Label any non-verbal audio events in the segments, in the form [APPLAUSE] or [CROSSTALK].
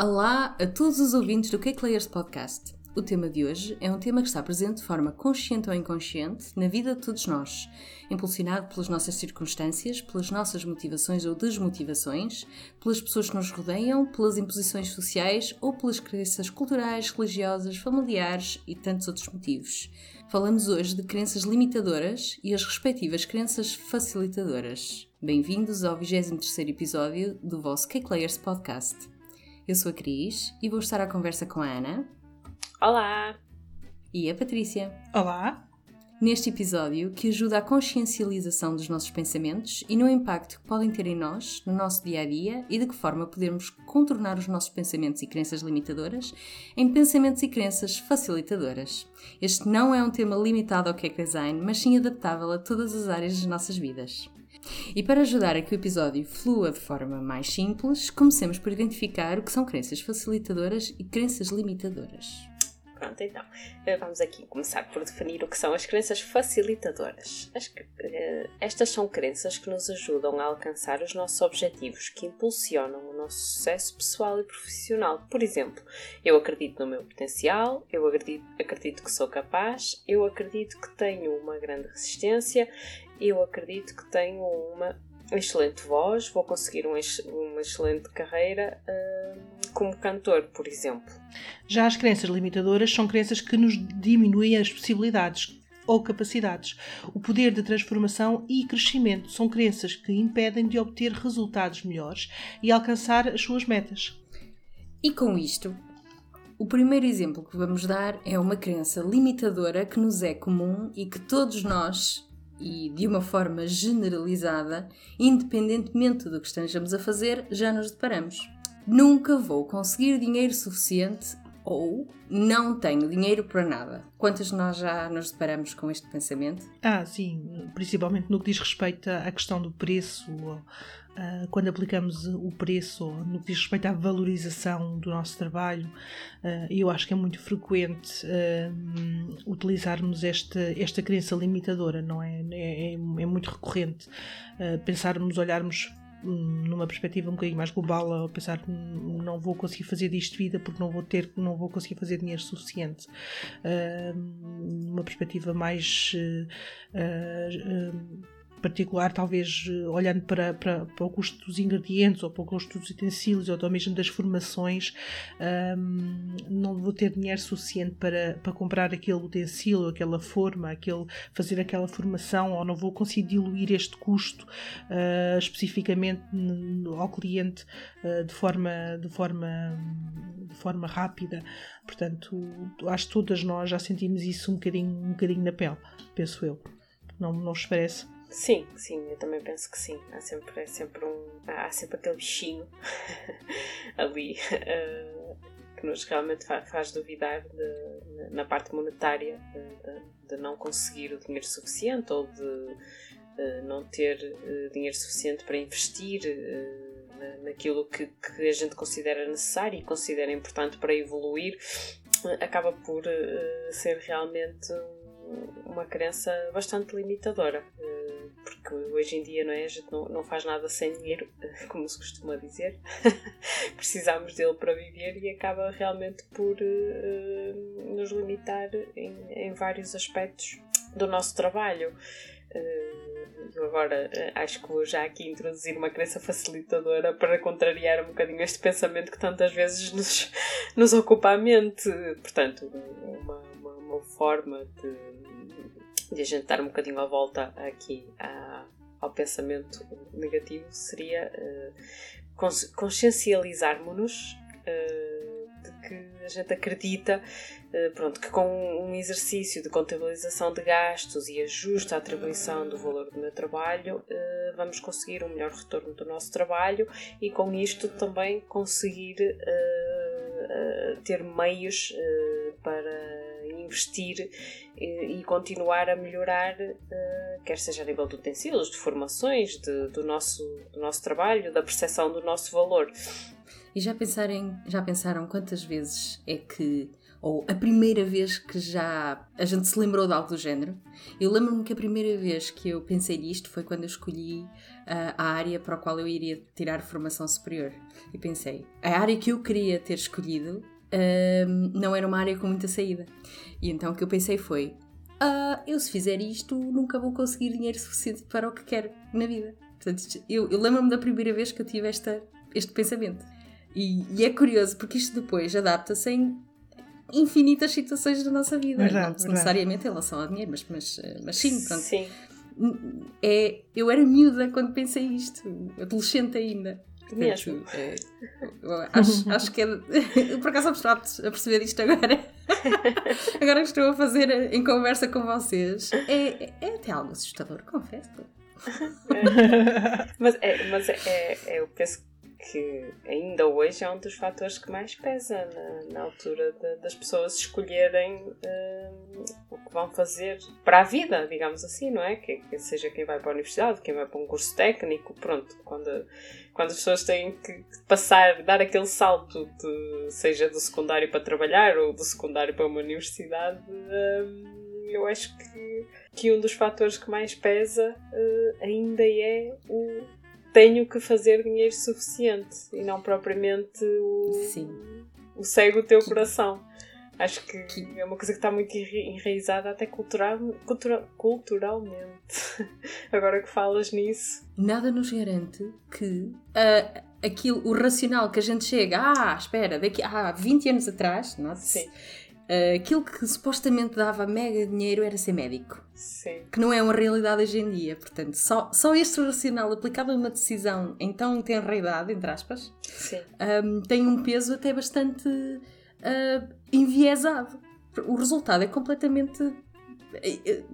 Olá a todos os ouvintes do Cake Layers Podcast. O tema de hoje é um tema que está presente de forma consciente ou inconsciente na vida de todos nós, impulsionado pelas nossas circunstâncias, pelas nossas motivações ou desmotivações, pelas pessoas que nos rodeiam, pelas imposições sociais ou pelas crenças culturais, religiosas, familiares e tantos outros motivos. Falamos hoje de crenças limitadoras e as respectivas crenças facilitadoras. Bem-vindos ao 23 episódio do vosso Cake Layers Podcast. Eu sou a Cris e vou estar à conversa com a Ana. Olá! E a Patrícia. Olá! Neste episódio, que ajuda à consciencialização dos nossos pensamentos e no impacto que podem ter em nós, no nosso dia a dia e de que forma podemos contornar os nossos pensamentos e crenças limitadoras em pensamentos e crenças facilitadoras. Este não é um tema limitado ao cake design, mas sim adaptável a todas as áreas das nossas vidas. E para ajudar a que o episódio flua de forma mais simples, comecemos por identificar o que são crenças facilitadoras e crenças limitadoras. Pronto, então, eh, vamos aqui começar por definir o que são as crenças facilitadoras. As, eh, estas são crenças que nos ajudam a alcançar os nossos objetivos, que impulsionam o nosso sucesso pessoal e profissional. Por exemplo, eu acredito no meu potencial, eu acredito, acredito que sou capaz, eu acredito que tenho uma grande resistência, eu acredito que tenho uma excelente voz, vou conseguir um, uma excelente carreira uh, como cantor, por exemplo. Já as crenças limitadoras são crenças que nos diminuem as possibilidades ou capacidades. O poder de transformação e crescimento são crenças que impedem de obter resultados melhores e alcançar as suas metas. E com isto, o primeiro exemplo que vamos dar é uma crença limitadora que nos é comum e que todos nós e de uma forma generalizada, independentemente do que estejamos a fazer, já nos deparamos. Nunca vou conseguir dinheiro suficiente ou não tenho dinheiro para nada. Quantas de nós já nos deparamos com este pensamento? Ah, sim, principalmente no que diz respeito à questão do preço uh, quando aplicamos o preço no que diz respeito à valorização do nosso trabalho, uh, eu acho que é muito frequente uh, utilizarmos esta, esta crença limitadora, não é? É, é, é muito recorrente pensarmos, olharmos numa perspectiva um bocadinho mais global a pensar que não vou conseguir fazer disto vida porque não vou ter não vou conseguir fazer dinheiro suficiente. Uh, numa perspectiva mais uh, uh, particular, talvez eh, olhando para, para, para, o custo dos ingredientes ou para o custo dos utensílios ou mesmo das formações, um, não vou ter dinheiro suficiente para, para comprar aquele utensílio, aquela forma, aquele, fazer aquela formação, ou não vou conseguir diluir este custo uh, especificamente ao cliente uh, de, forma, de, forma, de forma rápida. Portanto, acho que todas nós já sentimos isso um bocadinho, um bocadinho na pele, penso eu. Não, não vos parece? Sim, sim, eu também penso que sim. Há sempre, é sempre um. Há sempre aquele bichinho [LAUGHS] ali uh, que nos realmente faz, faz duvidar de, na parte monetária de, de, não conseguir o dinheiro suficiente ou de uh, não ter uh, dinheiro suficiente para investir naquilo que, que, a gente considera necessário e considera importante para evoluir. Acaba por ser realmente uma crença bastante limitadora porque hoje em dia não é? a gente não, não faz nada sem dinheiro, [LAUGHS] como se costuma dizer. [LAUGHS] Precisamos dele para viver e acaba realmente por uh, nos limitar em, em, vários aspectos do nosso trabalho. Uh, agora acho que vou já aqui introduzir uma crença facilitadora para contrariar um bocadinho este pensamento que tantas vezes nos, [LAUGHS] nos ocupa a mente. Portanto, uma, uma, uma forma de de a gente dar um bocadinho a volta aqui a, ao pensamento negativo seria uh, consciencializarmos-nos uh, de que a gente acredita uh, pronto, que com um exercício de contabilização de gastos e ajuste à atribuição do valor do meu trabalho uh, vamos conseguir um melhor retorno do nosso trabalho e com isto também conseguir ter meios para investir e, e continuar a melhorar, uh, quer seja a nível de utensílios, de formações, de, do, nosso, do nosso trabalho, da percepção do nosso valor. E já, pensarem, já pensaram quantas vezes é que ou a primeira vez que já a gente se lembrou de algo do género. Eu lembro-me que a primeira vez que eu pensei nisto foi quando eu escolhi uh, a área para a qual eu iria tirar formação superior. E pensei, a área que eu queria ter escolhido uh, não era uma área com muita saída. E então o que eu pensei foi: uh, eu se fizer isto nunca vou conseguir dinheiro suficiente para o que quero na vida. Portanto, eu, eu lembro-me da primeira vez que eu tive esta, este pensamento. E, e é curioso porque isto depois adapta-se em infinitas situações da nossa vida. Verdade, não necessariamente em relação ao dinheiro, mas, mas, mas sim, pronto. Sim. É, eu era miúda quando pensei isto, adolescente ainda. Mesmo. É, acho, [LAUGHS] acho que é. [LAUGHS] Por acaso estou a perceber isto agora. [LAUGHS] agora que estou a fazer em conversa com vocês. É, é até algo assustador, confesso. É. mas é, mas é, é, eu penso que ainda hoje é um dos fatores que mais pesa na, na altura de, das pessoas escolherem uh, o que vão fazer para a vida, digamos assim, não é? Que, que, seja quem vai para a universidade, quem vai para um curso técnico, pronto, quando, quando as pessoas têm que passar, dar aquele salto, de, seja do secundário para trabalhar ou do secundário para uma universidade, uh, eu acho que, que um dos fatores que mais pesa uh, ainda é o tenho que fazer dinheiro suficiente e não propriamente o, Sim. o segue o teu coração. Acho que, que, é uma coisa que está muito enraizada até cultural, cultura, culturalmente. [LAUGHS] Agora que falas nisso. Nada nos garante que uh, aquilo, o racional que a gente chega, ah, espera, daqui há ah, 20 anos atrás, nossa, Sim. Uh, aquilo que supostamente dava mega dinheiro era ser médico. Sim. Que não é uma realidade hoje em dia. Portanto, só, só este racional aplicado a uma decisão em tão tenra idade, entre aspas, um, tem um peso até bastante uh, enviesado. O resultado é completamente.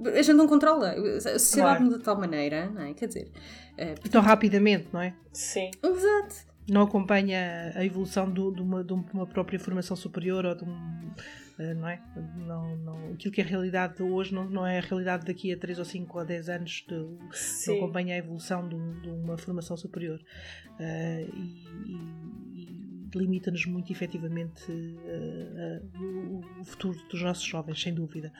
A gente não controla. A sociedade muda de tal maneira, não é? Quer dizer. Uh, tão rapidamente, não é? Sim. Exato não acompanha a evolução do, de, uma, de, uma, própria formação superior ou de um, eh, não é? Não, não, aquilo que é a realidade de hoje não, não é a realidade daqui a 3 ou 5 ou 10 anos, de, não acompanha a evolução de, de uma formação superior. Uh, e, e limita-nos muito efetivamente uh, uh, o futuro dos nossos jovens, sem dúvida.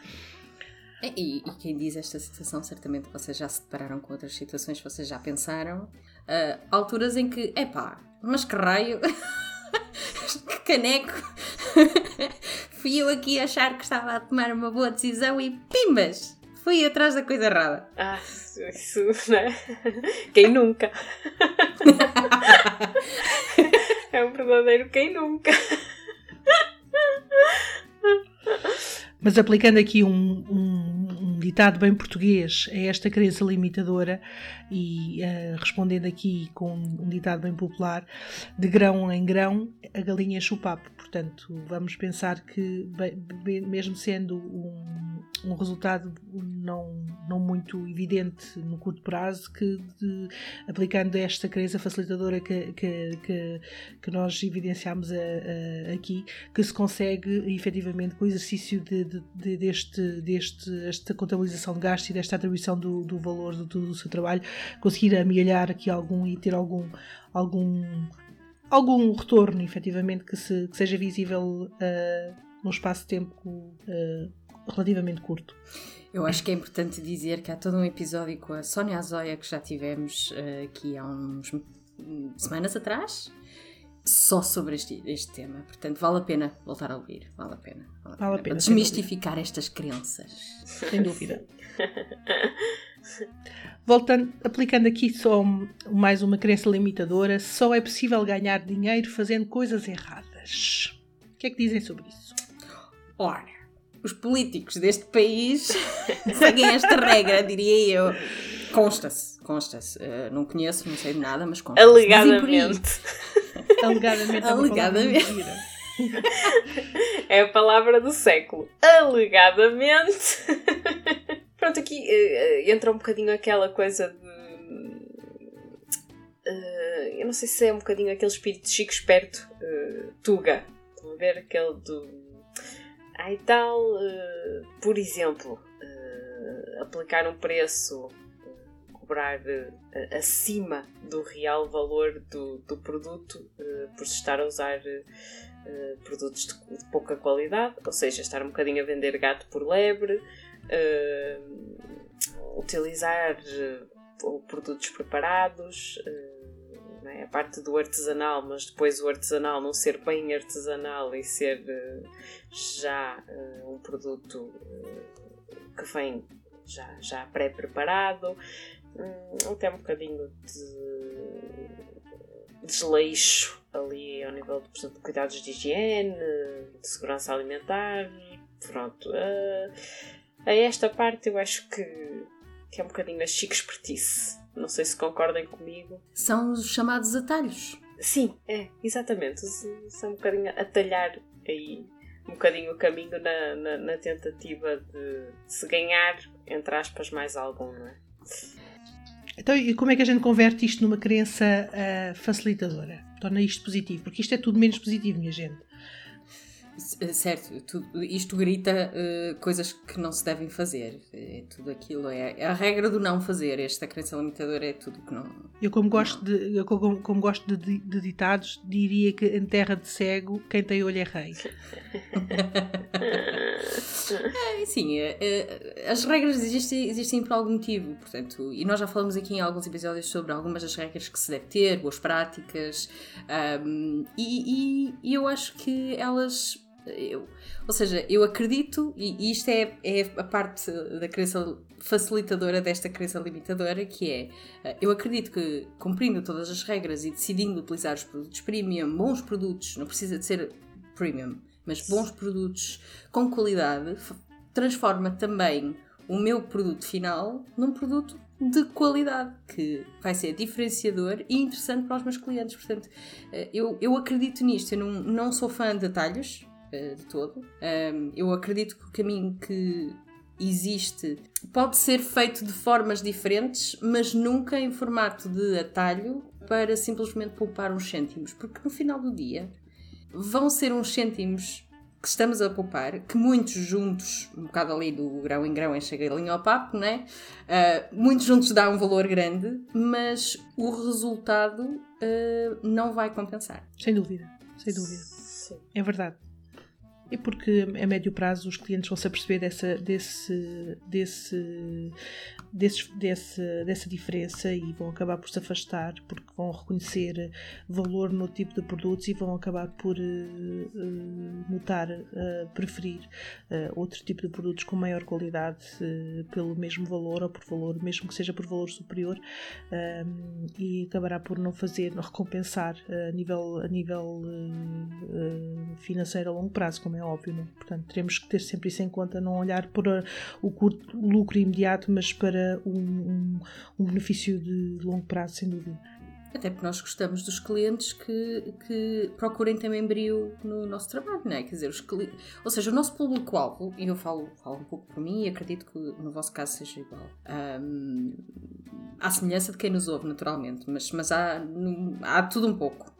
E, e, quem diz esta situação, certamente vocês já se depararam com outras situações, vocês já pensaram. alturas em que, epá, mas que raio, [LAUGHS] que caneco, fui eu aqui achar que estava a tomar uma boa decisão e pimbas! Fui atrás da coisa errada. Ah, isso, né? Quem nunca? é um verdadeiro quem nunca. Mas aplicando aqui um, um, um, ditado bem português a esta crença limitadora e uh, respondendo aqui com um ditado bem popular, de grão em grão a galinha enche o papo. Portanto, vamos pensar que, mesmo sendo um, um resultado não, não muito evidente no curto prazo, que de, aplicando esta crença facilitadora que, que, que, que nós evidenciamos a, a, aqui, que se consegue efetivamente com o exercício de, de, de, deste, deste, esta contabilização de gastos e desta atribuição do, do valor do, do seu trabalho, conseguir amelhar aqui algum e ter algum, algum algum retorno, efetivamente, que, se, que seja visível uh, num espaço de tempo uh, relativamente curto. Eu acho que é importante dizer que há todo um episódio com a Sónia Azoia que já tivemos uh, aqui há uns semanas atrás, só sobre este, este tema. Portanto, vale a pena voltar a ouvir. Vale a pena. Vale a pena, vale a pena desmistificar estas crenças. Sem dúvida. [LAUGHS] Voltando, aplicando aqui só mais uma crença limitadora, só é possível ganhar dinheiro fazendo coisas erradas. O que é que dizem sobre isso? Ora, os políticos deste país [LAUGHS] seguem esta regra, diria eu. Consta-se, consta-se. Uh, não conheço, não sei de nada, mas consta-se. Alegadamente. [LAUGHS] Alegadamente. Alegadamente. É a palavra do século. Alegadamente. [LAUGHS] Pronto, aqui uh, entra um bocadinho aquela coisa de. Uh, eu não sei se é um bocadinho aquele espírito chico esperto, uh, Tuga. Estão a ver aquele do. Ai tal, por exemplo, aplicar um preço, cobrar acima do real valor do, do produto por se estar a usar uh, produtos de, de, pouca qualidade, ou seja, estar um bocadinho a vender gato por lebre, uh, utilizar uh, produtos preparados, é? a parte do artesanal, mas depois o artesanal não ser bem artesanal e ser já um produto que vem já, já pré-preparado, um, até um bocadinho de desleixo ali ao nível de, de cuidados de higiene, de segurança alimentar. Pronto. Uh, a esta parte eu acho que, que é um bocadinho a chique expertise. Não sei se concordem comigo. São os chamados atalhos. Sim, é, exatamente. São um bocadinho a talhar aí um bocadinho o caminho na, na, na tentativa de, de se ganhar, entre aspas, mais algum, não é? Então, e como é que a gente converte isto numa crença uh, facilitadora? Torna isto positivo? Porque isto é tudo menos positivo, minha gente. Eh, certo, tudo, isto grita uh, coisas que não se devem fazer. É tudo aquilo. É, é, a regra do não fazer. Esta crença limitadora é tudo que não. Eu, como gosto, de, eu como, como, gosto de, de, ditados, diria que em terra de cego, quem tem olho é rei. [LAUGHS] é, sim, é, as regras existem, existem por algum motivo. Portanto, e nós já falamos aqui em alguns episódios sobre algumas das regras que se deve ter, boas práticas. Um, e, e, e eu acho que elas eu, ou seja, eu acredito, e isto é, é a parte da crença facilitadora desta crença limitadora, que é eh, eu acredito que cumprindo todas as regras e decidindo utilizar os produtos premium, bons produtos, não precisa de ser premium, mas bons produtos com qualidade, transforma também o meu produto final num produto de qualidade, que vai ser diferenciador e interessante para os meus clientes. Portanto, eh, eu, eu acredito nisto. Eu não, não sou fã de atalhos, uh, de todo. Um, eu acredito que o caminho que existe pode ser feito de formas diferentes, mas nunca em formato de atalho para simplesmente poupar uns cêntimos, porque no final do dia vão ser uns cêntimos que estamos a poupar, que muitos juntos, um bocado ali do grão em grão enche a galinha ao papo, né? Uh, muitos juntos dá um valor grande, mas o resultado uh, não vai compensar. Sem dúvida, sem dúvida. Sim. É verdade. É porque a médio prazo os clientes vão se aperceber dessa, desse, desse, desse, desse, dessa diferença e vão acabar por se afastar porque vão reconhecer valor no tipo de produtos e vão acabar por uh, notar, uh, preferir uh, outro tipo de produtos com maior qualidade pelo mesmo valor ou por valor, mesmo que seja por valor superior e acabará por não fazer, não recompensar a nível, a nível financeiro a longo prazo, como é óbvio. Não? Portanto, teremos que ter sempre isso em conta, não olhar para o curto lucro imediato, mas para um, um, um benefício de longo prazo, sem dúvida. Até porque nós gostamos dos clientes que, que procurem também brilho no nosso trabalho, não é? Quer dizer, os clientes, ou seja, o nosso público-alvo, e eu falo, falo um pouco por mim e acredito que no vosso caso seja igual. Um, há semelhança de quem nos ouve, naturalmente, mas, mas há, há tudo um pouco.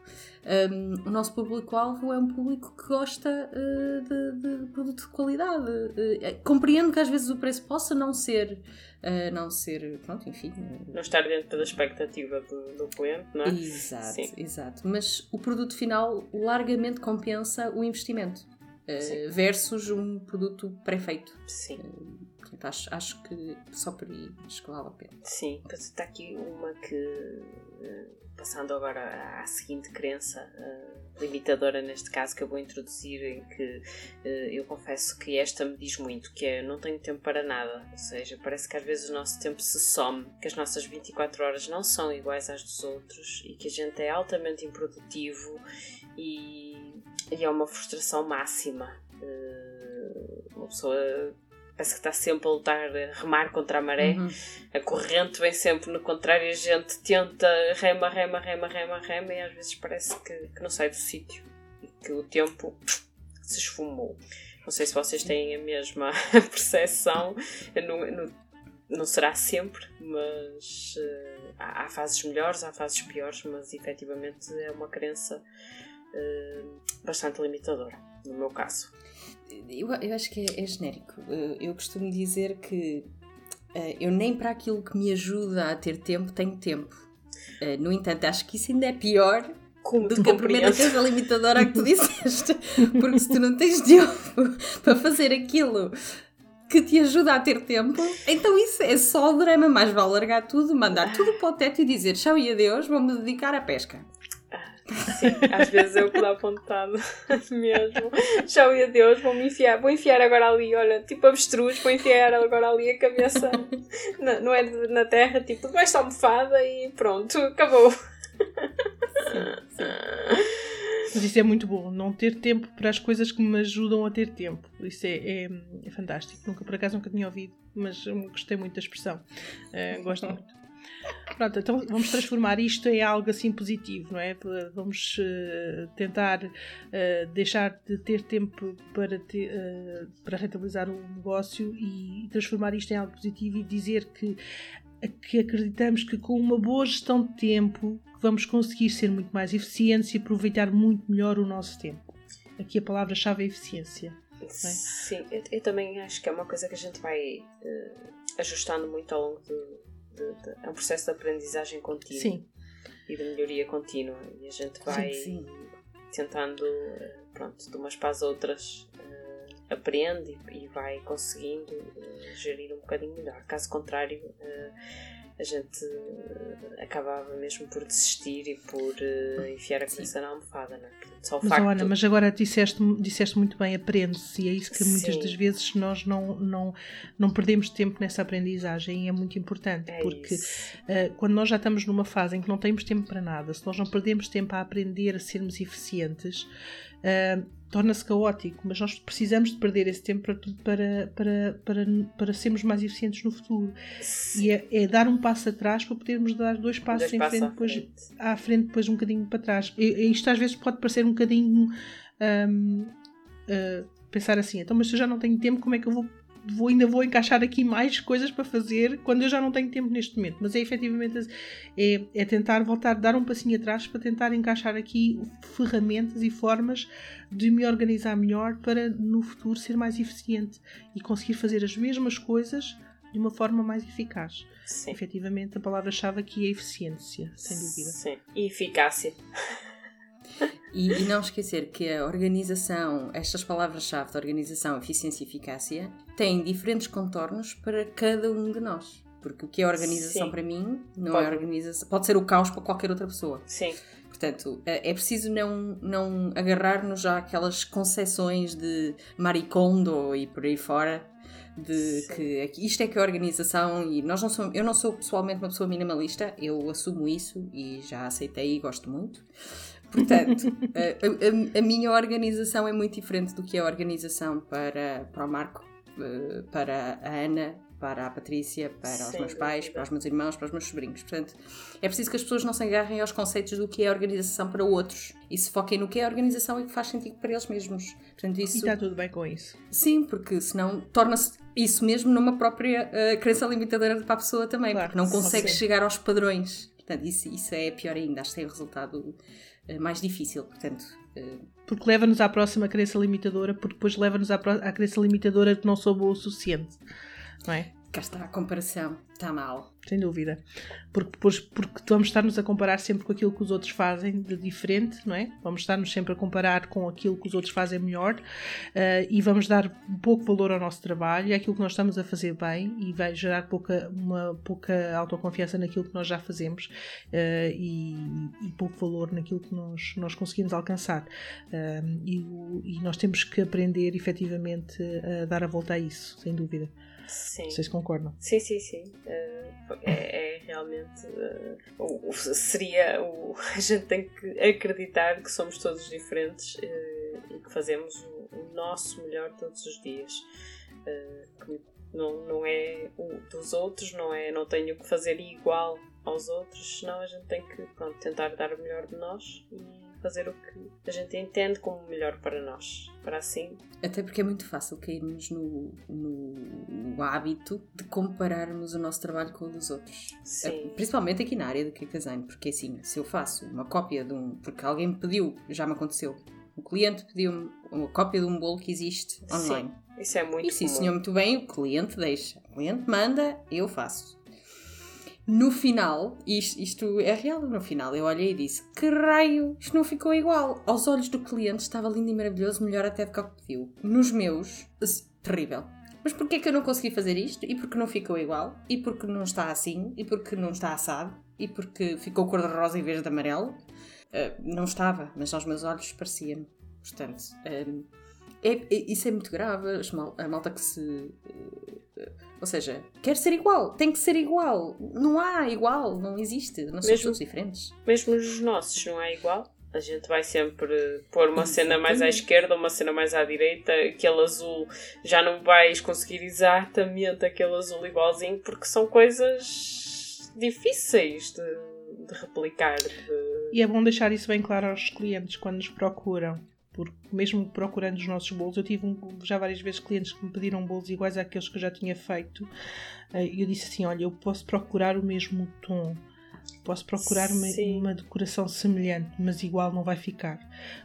Um, o nosso público-alvo é um público que gosta uh, de, de, produto de qualidade. Uh, compreendo que às vezes o preço possa não ser, uh, não ser, pronto, enfim. Não estar dentro da expectativa do, do cliente, não é? Exato, Sim. exato. Mas o produto final largamente compensa o investimento versus um produto pré-feito. Sim. Portanto, acho, acho que só por aí acho que vale a pena. Sim, está aqui uma que passando agora à seguinte crença uh, limitadora neste caso que eu vou introduzir em que uh, eu confesso que esta me diz muito que é não tenho tempo para nada. Ou seja, parece que às vezes o nosso tempo se some que as nossas 24 horas não são iguais às dos outros e que a gente é altamente improdutivo e, e é uma frustração máxima. Uh, uma pessoa parece que está sempre a lutar, a remar contra a maré. Uhum. A corrente vem sempre no contrário, a gente tenta rema, rema, rema, rema, rema e às vezes parece que, que não sai do sítio e que o tempo se esfumou. Não sei se vocês têm a mesma [LAUGHS] percepção, não, não, não será sempre, mas uh, há, há, fases melhores, há fases piores, mas efetivamente é uma crença uh, bastante limitadora, no meu caso. Eu, eu acho que é, é genérico. Eu, eu, costumo dizer que uh, eu nem para aquilo que me ajuda a ter tempo tenho tempo. Uh, no entanto, acho que isso ainda é pior Como do que a primeira coisa limitadora que tu [LAUGHS] disseste. Porque se tu não tens tempo [LAUGHS] para fazer aquilo que te ajuda a ter tempo, então isso é só o drama. Mais vale largar tudo, mandar tudo para o teto e dizer tchau e adeus, vou-me dedicar à pesca. Sim, às vezes eu que dá apontado [LAUGHS] mesmo. Tchau e adeus, vou me enfiar, vou enfiar agora ali, olha, tipo avestruz, vou enfiar agora ali a cabeça, na, não é na terra, tipo, debaixo da almofada e pronto, acabou. Sim, sim. Mas isso é muito bom, não ter tempo para as coisas que me ajudam a ter tempo. Isso é, é, é fantástico. Nunca, por acaso, nunca tinha ouvido, mas gostei muito da expressão. Uh, gosto muito. Pronto, então vamos transformar isto em algo assim positivo, não é? Vamos uh, tentar uh, deixar de ter tempo para, uh, para rentabilizar o negócio e transformar isto em algo positivo e dizer que, que acreditamos que com uma boa gestão de tempo vamos conseguir ser muito mais eficientes e aproveitar muito melhor o nosso tempo. Aqui a palavra-chave é eficiência. É? Sim, eu, eu, também acho que é uma coisa que a gente vai ajustando muito ao longo do de, de, é um processo de aprendizagem contínua sim. e de melhoria contínua. E a gente vai sim, sim. tentando, pronto, de umas para as outras, uh, aprende e, e, vai conseguindo uh, gerir um bocadinho melhor. Caso contrário, uh, a gente uh, acabava mesmo por desistir e por uh, enfiar a cabeça na almofada, não é? Só mas, facto... Ana, mas agora disseste, disseste muito bem, aprende-se, e é isso que Sim. muitas das vezes nós não, não, não perdemos tempo nessa aprendizagem e é muito importante, é porque uh, quando nós já estamos numa fase em que não temos tempo para nada, se nós não perdemos tempo a aprender a sermos eficientes, uh, torna-se caótico, mas nós precisamos de perder esse tempo para, para, para, para, para sermos mais eficientes no futuro. E é, é, dar um passo atrás para podermos dar dois passos dois em frente, depois, frente. à frente, depois um bocadinho para trás. E, isto às vezes pode parecer um bocadinho. Um, uh, ah, pensar assim, então, mas se eu já não tenho tempo, como é que eu vou vou, ainda vou encaixar aqui mais coisas para fazer quando eu já não tenho tempo neste momento. Mas é efetivamente é, é tentar voltar, dar um passinho atrás para tentar encaixar aqui ferramentas e formas de me organizar melhor para no futuro ser mais eficiente e conseguir fazer as mesmas coisas de uma forma mais eficaz. Sim. Efetivamente, a palavra-chave aqui é eficiência, sem dúvida. Sim, e eficácia. E, e, não esquecer que a organização, estas palavras-chave de organização, eficiência e eficácia, têm diferentes contornos para cada um de nós. Porque o que é organização Sim. para mim não é pode. é organização. Pode ser o caos para qualquer outra pessoa. Sim. Portanto, é, é preciso não, não agarrar-nos já aquelas concessões de maricondo e por aí fora de Sim. que isto é que é organização e nós não somos, eu não sou pessoalmente uma pessoa minimalista, eu assumo isso e já aceitei e gosto muito. Portanto, [LAUGHS] a, a, a, minha organização é muito diferente do que é a organização para, para o Marco, eh, para a Ana, para a Patrícia, para Sim, os meus pais, para os meus irmãos, para os meus sobrinhos. Portanto, é preciso que as pessoas não se agarrem aos conceitos do que é organização para outros e se foquem no que é organização e que faz sentido para eles mesmos. Portanto, isso... E está tudo bem com isso. Sim, porque senão torna-se isso mesmo numa própria uh, crença limitadora para a pessoa também, claro, porque não consegue chegar aos padrões. Portanto, isso, isso é pior ainda, acho que é o resultado eh, mais difícil, portanto. Uh... Porque leva-nos à próxima crença limitadora, porque depois leva-nos à, à crença limitadora que não sou boa o suficiente, não é? Cá está a comparação, está mal sem dúvida. Porque, depois, porque vamos estar-nos a comparar sempre com aquilo que os outros fazem de diferente, não é? Vamos estar-nos sempre a comparar com aquilo que os outros fazem melhor uh, e vamos dar pouco valor ao nosso trabalho, àquilo que nós estamos a fazer bem e vai gerar pouca, uma pouca autoconfiança naquilo que nós já fazemos uh, e, e, pouco valor naquilo que nós, nós conseguimos alcançar. Uh, e, e nós temos que aprender efetivamente a dar a volta a isso, sem dúvida. Sim. Vocês concordam? Sim, sim, sim. Uh, é, é, realmente. Uh, seria. O, [LAUGHS] a gente tem que acreditar que somos todos diferentes uh, e que fazemos o, o, nosso melhor todos os dias. que não, não é o dos outros, não é. Não tenho que fazer igual aos outros, senão a gente tem que pronto, tentar dar o melhor de nós e fazer o que a gente entende como melhor para nós, para assim. Até porque é muito fácil cairmos no, no, no hábito de compararmos o nosso trabalho com o dos outros. Sim. Principalmente aqui na área do cake design, porque assim, se eu faço uma cópia de um. Porque alguém me pediu, já me aconteceu, o cliente pediu-me uma cópia de um bolo que existe online. Sim, isso é muito E sim, senhor, muito bem, o cliente deixa. O cliente manda, eu faço. No final, isto, isto é real, no final eu olhei e disse: que raio, isto não ficou igual. Aos olhos do cliente estava lindo e maravilhoso, melhor até do que o que pediu. Nos meus, terrível. Mas porquê que eu não consegui fazer isto? E porque não ficou igual? E porque não está assim? E porque não está assado? E porque ficou cor-de-rosa em vez de amarelo? Uh, não estava, mas aos meus olhos parecia-me. Portanto, um, é, é, isso é muito grave. A malta que se. Uh, ou seja, quer ser igual, tem que ser igual. Não há igual, não existe. Não são todos diferentes. Mesmo nos nossos, não há igual? A gente vai sempre pôr uma cena mais à esquerda, uma cena mais à direita, aquele azul já não vais conseguir exatamente aquele azul igualzinho, porque são coisas difíceis de, de replicar. De... E é bom deixar isso bem claro aos clientes quando nos procuram porque mesmo procurando os nossos bolos, eu tive um, já várias vezes clientes que me pediram bolos iguais àqueles que eu já tinha feito. Eh, e eu disse assim: Olha, eu posso procurar o mesmo tom, posso procurar uma, uma, decoração semelhante, mas igual não vai ficar.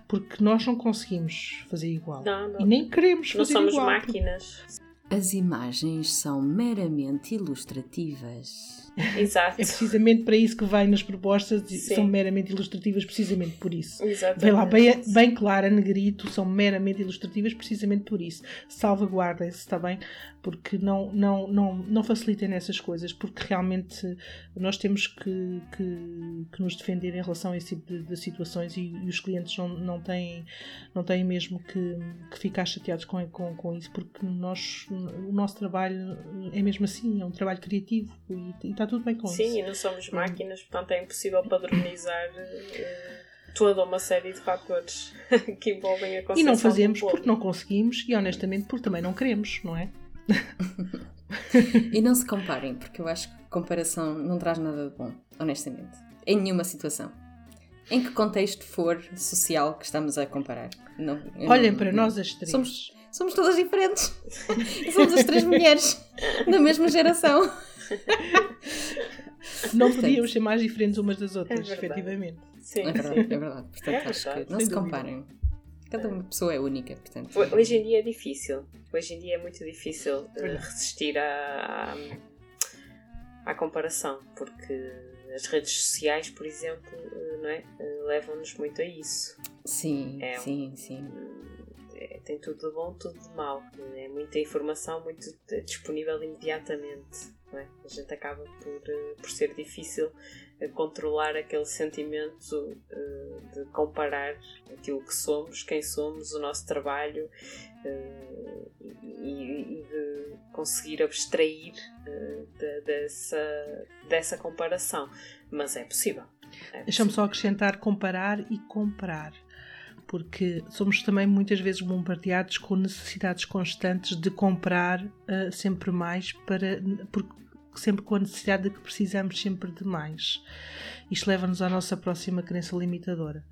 Porque nós não conseguimos fazer igual. Não, não. E nem queremos fazer igual. Não somos máquinas. As imagens são meramente ilustrativas. Exato. É precisamente para isso que vai nas propostas, Sim. são meramente ilustrativas, precisamente por isso. Exatamente. Vem lá bem, bem clara, negrito, são meramente ilustrativas, precisamente por isso. Salvaguardem-se, está bem? Porque não, não, não, não facilitem nessas coisas, porque realmente nós temos que, que, que nos defender em relação a esse tipo de, de situações e, e, os clientes não, não, têm, não têm mesmo que, que ficar chateados com, com, com isso, porque nós, o nosso trabalho é mesmo assim, é um trabalho criativo e, e está tudo bem com Sim, isso. Sim, e não somos máquinas, portanto é impossível padronizar uh, toda uma série de fatores [LAUGHS] que envolvem a E não fazemos porque não conseguimos e honestamente porque também não queremos, não é? [LAUGHS] e não se comparem, porque eu acho que comparação não traz nada de bom, honestamente. Em nenhuma situação. Em que contexto for social que estamos a comparar. Não, Olhem não, para não, nós as três. Somos, somos todas diferentes. [LAUGHS] somos as três mulheres da mesma geração. [LAUGHS] Não podíamos ser mais diferentes umas das outras, é efetivamente. Sim, é verdade, é verdade. [LAUGHS] Portanto, é acho verdade, que não se comparem. Cada uma pessoa é única, portanto. Hoje em dia é difícil. Hoje em dia é muito difícil uh, resistir à, à, à, comparação, porque as redes sociais, por exemplo, não é? Uh, levam-nos muito a isso. Sim, é sim, sim. É, tem tudo de bom, tudo de mau. É muita informação, muito disponível imediatamente. É? A gente acaba por, eh, por ser difícil eh, controlar aquele sentimento uh, de comparar aquilo que somos, quem somos, o nosso trabalho e, de conseguir abstrair de, dessa, dessa comparação. Mas é possível. É Deixa-me só acrescentar comparar e comprar porque somos também muitas vezes bombardeados com necessidades constantes de comprar uh, sempre mais para porque sempre com a necessidade de que precisamos sempre de mais. Isto leva-nos à nossa próxima crença limitadora,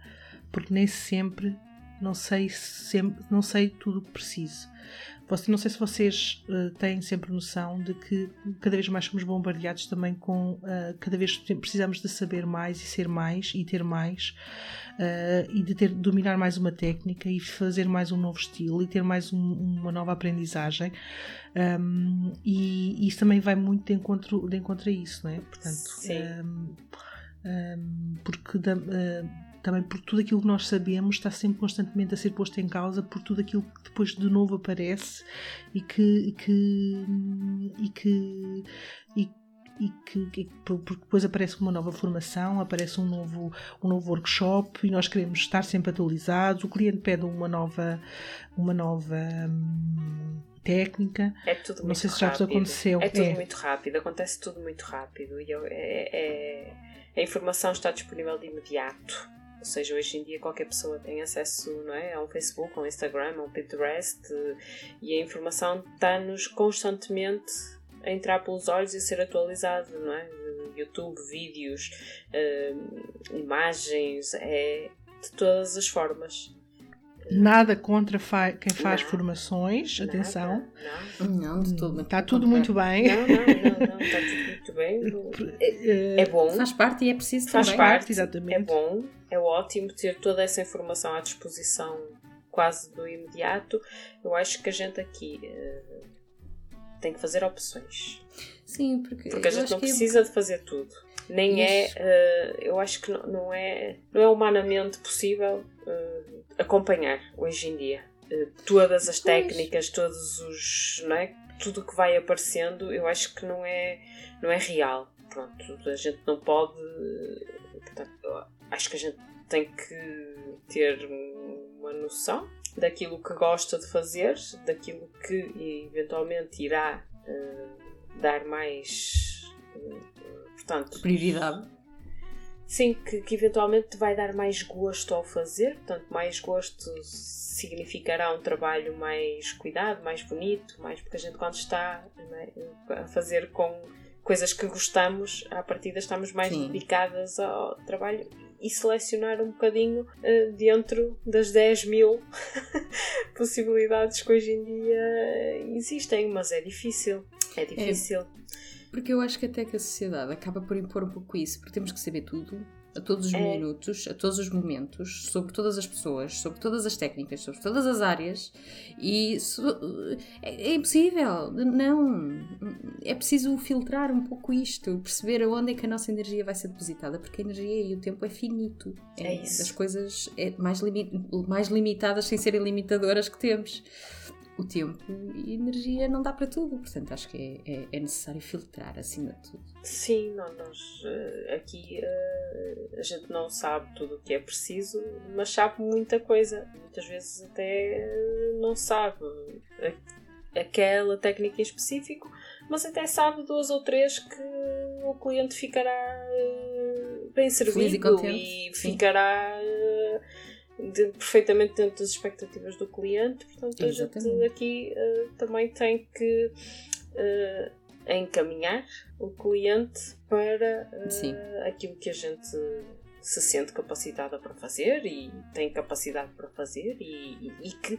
porque nem sempre não sei sempre, não sei tudo o que preciso. Você, não sei se vocês uh, têm sempre noção de que cada vez mais somos bombardeados também com uh, cada vez precisamos de saber mais e ser mais e ter mais uh, e de ter dominar mais uma técnica e fazer mais um novo estilo e ter mais um, uma nova aprendizagem um, e, e, isso também vai muito de encontro, de encontro a isso, não é? Portanto, um, um, porque da, também por tudo aquilo que nós sabemos está sempre constantemente a ser posto em causa por tudo aquilo que depois de novo aparece e que, que e que e, e que, que, porque depois aparece uma nova formação, aparece um novo, um novo workshop e nós queremos estar sempre atualizados. O cliente pede uma nova, uma nova hum, técnica. É tudo Não sei se já vos aconteceu. É tudo é. muito rápido, acontece tudo muito rápido e é, é, a informação está disponível de imediato. Ou seja, hoje em dia qualquer pessoa tem acesso não é, a um Facebook, a um Instagram, a um Pinterest e a informação está-nos constantemente a entrar pelos olhos e a ser atualizado, não é? YouTube, vídeos, uh, imagens, é de todas as formas. Nada contra fa quem faz não, formações, nada, atenção. Não, não de tudo. Está tudo muito bem. Não, não, não, não, está tudo muito bem. [LAUGHS] É, é, bom. Faz parte e é preciso faz também. parte, exatamente. É bom, é ótimo ter toda essa informação à disposição quase do imediato. Eu acho que a gente aqui uh, tem que fazer opções. Sim, porque, porque a gente não é precisa é... de fazer tudo. Nem é, uh, eu acho que não, não, é, não é humanamente possível uh, acompanhar hoje em dia. Uh, todas as técnicas, todos os. Não é? Tudo que vai aparecendo, eu acho que não é, não é real. Pronto, a gente não pode. Portanto, acho que a gente tem que ter uma noção daquilo que gosta de fazer, daquilo que eventualmente irá dar mais portanto, prioridade. Sim, que, que eventualmente vai dar mais gosto ao fazer, portanto, mais gosto significará um trabalho mais cuidado, mais bonito, mais porque a gente quando está né, a fazer com coisas que gostamos, à partida estamos mais Sim. dedicadas ao trabalho e selecionar um bocadinho uh, dentro das 10 mil [LAUGHS] possibilidades que hoje em dia existem, mas é difícil. É difícil. É, porque eu acho que até que a sociedade acaba por impor um pouco isso, porque temos que saber tudo, a todos os é. minutos, a todos os momentos, sobre todas as pessoas, sobre todas as técnicas, sobre todas as áreas e so, é, é, impossível, não. É preciso filtrar um pouco isto, perceber aonde é que a nossa energia vai ser depositada, porque a energia e o tempo é finito. É, é isso. As coisas é mais, limi mais limitadas sem serem limitadoras que temos o tempo e energia não dá para tudo, portanto acho que é, é, é necessário filtrar acima de tudo. Sim, não, nós uh, aqui uh, a gente não sabe tudo o que é preciso, mas sabe muita coisa. Muitas vezes até uh, não sabe aquela técnica em específico, mas até sabe duas ou três que o cliente ficará bem servido e, e ficará de, perfeitamente dentro das expectativas do cliente. Portanto, Exatamente. a gente aqui uh, também tem que uh, encaminhar o cliente para uh, aquilo que a gente se sente capacitada para fazer e tem capacidade para fazer e, e, e que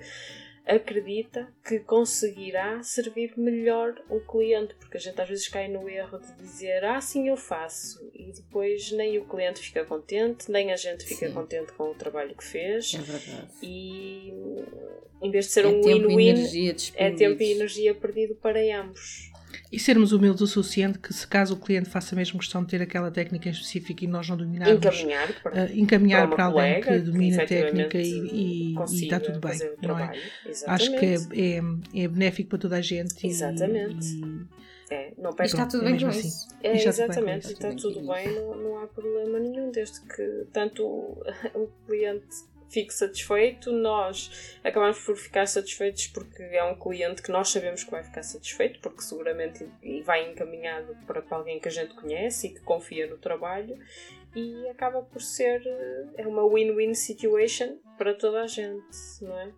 acredita que conseguirá servir melhor o cliente, porque a gente às vezes cai no erro de dizer ah, sim, eu faço, e depois nem o cliente fica contente, nem a gente fica sim. contente com o trabalho que fez. É verdade. E em vez de ser é um win-win, é tempo e energia perdido para ambos. E sermos humildes o suficiente que, se caso o cliente faça mesmo questão de ter aquela técnica em específico e nós não dominarmos, encaminhar para, uh, encaminhar para, para alguém que domina a técnica e, e, e está tudo bem. Não é? Acho que é, é, é, benéfico para toda a gente. Exatamente. E, é, não perde está tudo bem com assim. isso. É, exatamente, está tudo bem, não, não há problema nenhum, desde que tanto [LAUGHS] o cliente fique satisfeito, nós acabamos por ficar satisfeitos porque é um cliente que nós sabemos que vai ficar satisfeito, porque seguramente vai encaminhado para alguém que a gente conhece e que confia no trabalho, e acaba por ser é uma win-win situation para toda a gente, não é?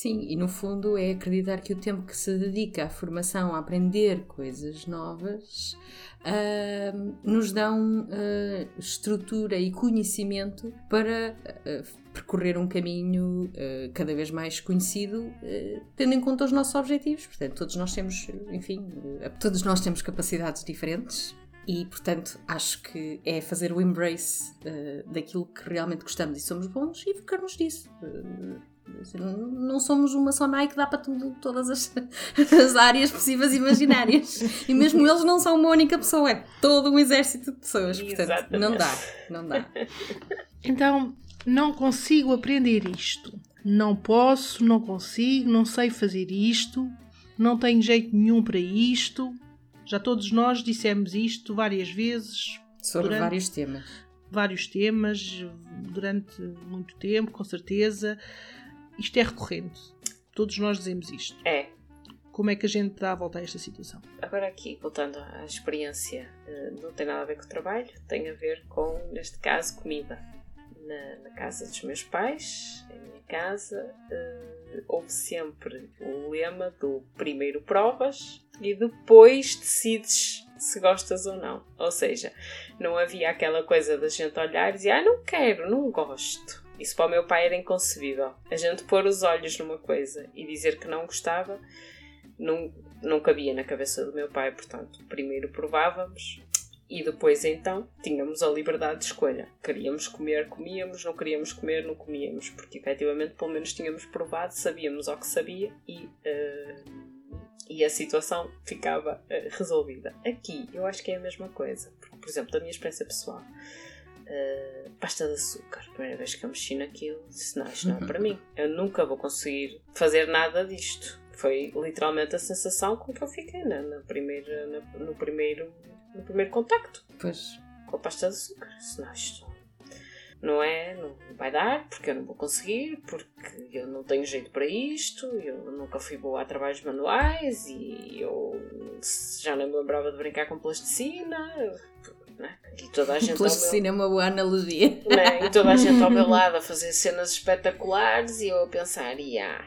Sim, e no fundo é acreditar que o tempo que se dedica à formação, a aprender coisas novas, uh, nos dão uh, estrutura e conhecimento para uh, percorrer um caminho uh, cada vez mais conhecido, uh, tendo em conta os nossos objetivos. Portanto, todos nós temos, enfim, uh, todos nós temos capacidades diferentes e, portanto, acho que é fazer o embrace daquilo que realmente gostamos e somos bons e focarmos nisso. Não somos uma só Nike, dá para tudo, todas as, [LAUGHS] as áreas possíveis e imaginárias. E mesmo eles não são uma única pessoa, é todo um exército de pessoas. Portanto, Exatamente. não dá, não dá. Então, não consigo aprender isto, não posso, não consigo, não sei fazer isto, não tenho jeito nenhum para isto. Já todos nós dissemos isto várias vezes. Sobre vários temas. Vários temas, durante muito tempo, com certeza. Isto é recorrente. Todos nós dizemos isto. É. Como é que a gente dá a volta a esta situação? Agora aqui, voltando à experiência, eh, não tem nada a ver com o trabalho, tem a ver com, neste caso, comida na, na, casa dos meus pais, em minha casa, uh, houve sempre o lema do primeiro provas e depois decides se gostas ou não. Ou seja, não havia aquela coisa da gente olhar e dizer, ah, não quero, não gosto. Isso para o meu pai era inconcebível. A gente pôr os olhos numa coisa e dizer que não gostava, não, não cabia na cabeça do meu pai. Portanto, primeiro provávamos, e depois então tínhamos a liberdade de escolha. Queríamos comer, comíamos, não queríamos comer, não comíamos, porque efetivamente pelo menos tínhamos provado, sabíamos ao que sabia e, uh, e a situação ficava uh, resolvida. Aqui eu acho que é a mesma coisa. Porque, por exemplo, da minha experiência pessoal, uh, pasta de açúcar, a primeira vez que eu mexi naquilo, disse: não, isto não é para mim. Eu nunca vou conseguir fazer nada disto. Foi literalmente a sensação com que eu fiquei na, na primeira, na, no, primeiro, no primeiro contacto. Pois. Com a pasta de açúcar. Disse, não, isto não é? Não vai dar, porque eu não vou conseguir, porque eu não tenho jeito para isto, eu nunca fui boa a trabalhos manuais e eu já não me lembrava de brincar com plasticina. Né? E toda a gente plasticina é uma boa analogia. Né? E toda a [LAUGHS] gente ao meu lado a fazer cenas espetaculares e eu a pensar, e ah,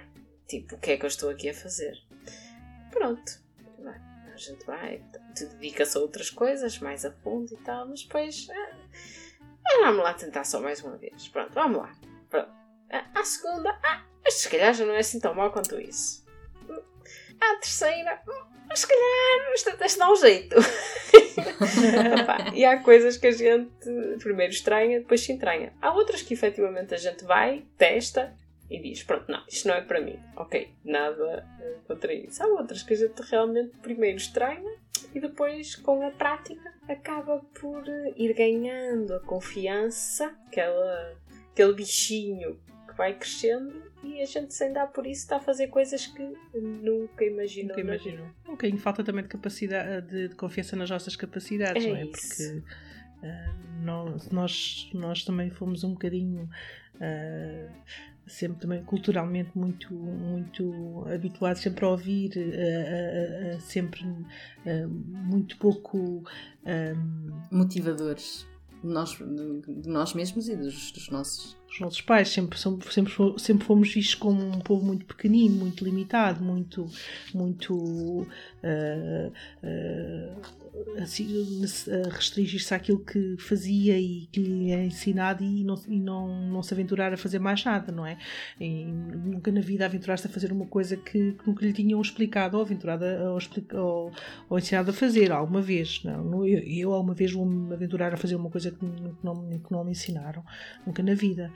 tipo, o que é que eu estou aqui a fazer? Pronto, a gente vai, te dedica-se a outras coisas mais a fundo e tal, mas depois. Ah, vamos lá tentar só mais uma vez. Pronto, vamos lá. Pronto. À segunda, ah, mas se calhar já não é assim tão mal quanto isso. À terceira, mas se calhar isto até se dá um jeito. [LAUGHS] e há coisas que a gente primeiro estranha, depois se entranha. Há outras que efetivamente a gente vai, testa e diz: Pronto, não, isto não é para mim. Ok, nada eh, contra isso. Há outras que a gente realmente primeiro estranha e depois, com a prática, acaba por eh, ir ganhando a confiança, aquela, aquele bichinho vai crescendo e a gente sem dar por isso está a fazer coisas que nunca imaginou. Nunca imaginou. Um bocadinho falta também de capacidade de, de, confiança nas nossas capacidades, é não é? Isso. Porque uh, nós, nós, nós também fomos um bocadinho. Uh, sempre também culturalmente muito muito habituados sempre a ouvir uh, uh, uh, sempre muito pouco motivadores de nós, de nós mesmos e dos, dos nossos os nossos pais sempre, sempre, sempre fomos vistos como um povo muito pequenino, muito limitado, muito, muito uh, uh, assim, restringir-se àquilo que fazia e que lhe é ensinado e não, e não, não se aventurar a fazer mais nada, não é? E nunca na vida aventurar-se a fazer uma coisa que, que, nunca lhe tinham explicado ou aventurado ou, ou, ou, ensinado a fazer alguma vez. Não, eu, eu alguma vez vou-me aventurar a fazer uma coisa que não, que não me ensinaram, nunca na vida.